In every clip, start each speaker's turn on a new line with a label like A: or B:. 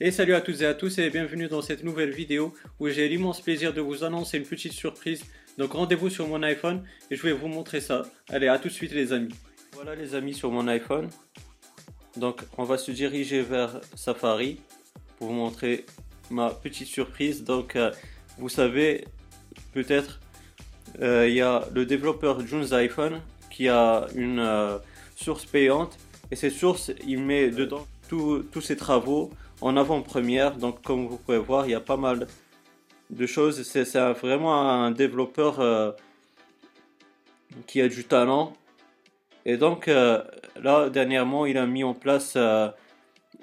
A: Et salut à toutes et à tous et bienvenue dans cette nouvelle vidéo où j'ai l'immense plaisir de vous annoncer une petite surprise. Donc rendez-vous sur mon iPhone et je vais vous montrer ça. Allez, à tout de suite les amis. Voilà les amis sur mon iPhone. Donc on va se diriger vers Safari pour vous montrer ma petite surprise. Donc euh, vous savez peut-être euh, il y a le développeur June's iPhone qui a une euh, source payante et cette source il met dedans tous ses travaux en avant-première. Donc comme vous pouvez voir, il y a pas mal de choses. C'est vraiment un développeur euh, qui a du talent. Et donc euh, là, dernièrement, il a mis en place euh,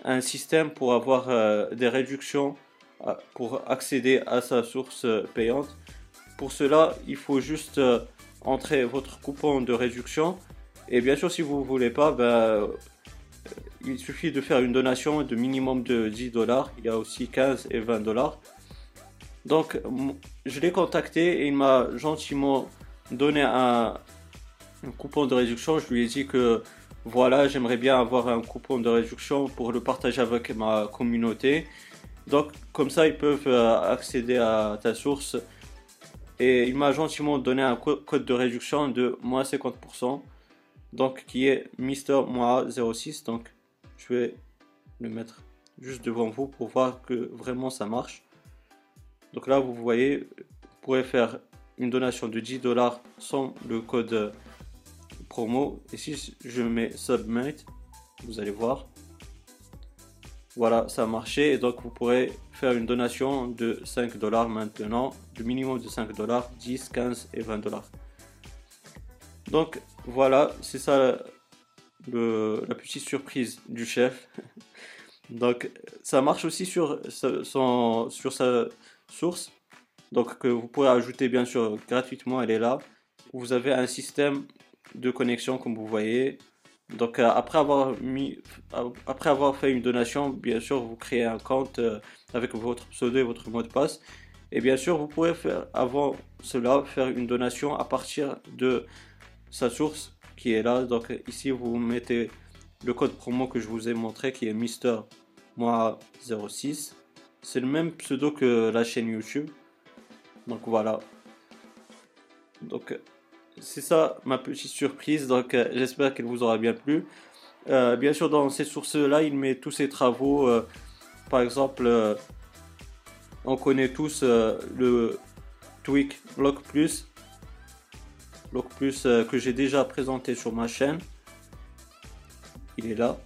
A: un système pour avoir des réductions pour accéder à sa source payante. Pour cela, il faut juste entrer votre coupon de réduction. Et bien sûr, si vous ne voulez pas, ben, il suffit de faire une donation de minimum de 10 dollars. Il y a aussi 15 et 20 dollars. Donc, je l'ai contacté et il m'a gentiment donné un, coupon de réduction. Je lui ai dit que voilà, j'aimerais bien avoir un coupon de réduction pour le partager avec ma communauté. Donc, comme ça, ils peuvent euh, accéder à ta source. Et il m'a gentiment donné un code de réduction de moins 50%. Donc, qui est Mister 06. Donc, je vais le mettre juste devant vous pour voir que vraiment ça marche. Donc là, vous voyez, vous pourrez faire une donation de 10 dollars sans le code promo. Et si je mets Submit, vous allez voir. Voilà, ça a marché. Et donc, vous pourrez faire une donation de 5 dollars maintenant. Le minimum de 5 dollars, 10, 15 et 20 dollars. Donc, voilà, c'est ça la petite surprise du chef. Donc ça marche aussi sur, son, sur sa source. Donc que vous pouvez ajouter bien sûr gratuitement, elle est là. Vous avez un système de connexion comme vous voyez. Donc euh, après avoir mis, après avoir fait une donation, bien sûr vous créez un compte euh, avec votre pseudo et votre mot de passe. Et bien sûr vous pouvez faire avant cela faire une donation à partir de sa source qui est là. Donc ici, vous mettez le code promo que je vous ai montré qui est Mister 06. C'est le même pseudo que la chaîne YouTube. Donc voilà. Donc c'est ça ma petite surprise. Donc j'espère qu'elle vous aura bien plu. Euh, bien sûr, dans ces sources-là, il met tous ses travaux. Euh, par exemple, euh, on connaît tous le Tweak Block Plus Block Plus euh, que j'ai déjà présenté sur ma chaîne. Il est là.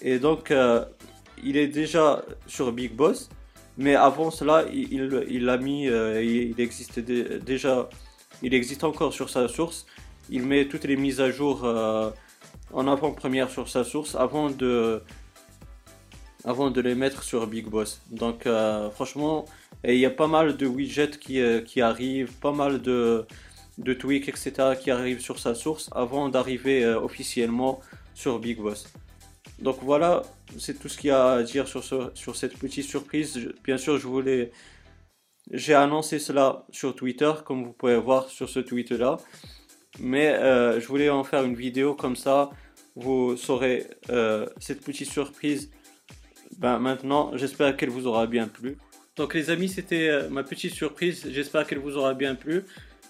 A: Et donc, euh, il est déjà sur Big Boss. Mais avant cela, il, il, a mis, euh, il, existait déjà, il existe encore sur sa source. Il met toutes les mises à jour en avant-première sur sa source avant de, avant de les mettre sur Big Boss. Donc franchement, il y a pas mal de widgets qui, qui arrivent, pas mal de, de tweaks, etc. qui arrivent sur sa source avant d'arriver euh, officiellement sur Big Boss. Donc voilà, c'est tout ce qu'il y a à dire sur, sur cette petite surprise. bien sûr, je voulais... J'ai annoncé cela sur Twitter, comme vous pouvez voir sur ce tweet-là. Mais euh, je voulais en faire une vidéo comme ça. Vous saurez euh, cette petite surprise. Ben, maintenant, j'espère qu'elle vous aura bien plu. Donc les amis, c'était ma petite surprise. J'espère qu'elle vous aura bien plu.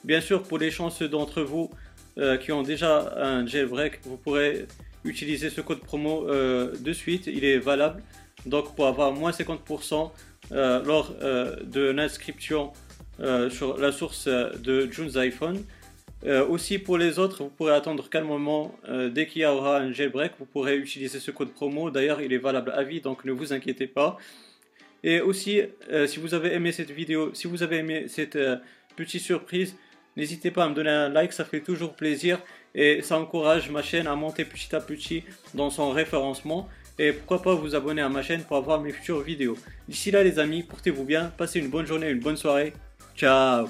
A: Bien sûr, pour les chanceux d'entre vous euh, qui ont déjà un jailbreak, vous pourrez utiliser ce code promo euh, de suite. Il est valable donc pour avoir moins 50% euh, lors de l'inscription sur la source de June's iPhone. aussi pour les autres, vous pourrez attendre calmement dès qu'il y aura un jailbreak, vous pourrez utiliser ce code promo. D'ailleurs, il est valable à vie, donc ne vous inquiétez pas. Et aussi, si vous avez aimé cette vidéo, si vous avez aimé cette petite surprise, N'hésitez pas à me donner un like, ça fait toujours plaisir et ça encourage ma chaîne à monter petit à petit dans son référencement. Et pourquoi pas vous abonner à ma chaîne pour avoir mes futures vidéos. D'ici là les amis, portez-vous bien, passez une bonne journée, une bonne soirée. Ciao